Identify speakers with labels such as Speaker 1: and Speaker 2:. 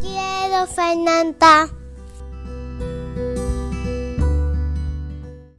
Speaker 1: quiero, Fernanda.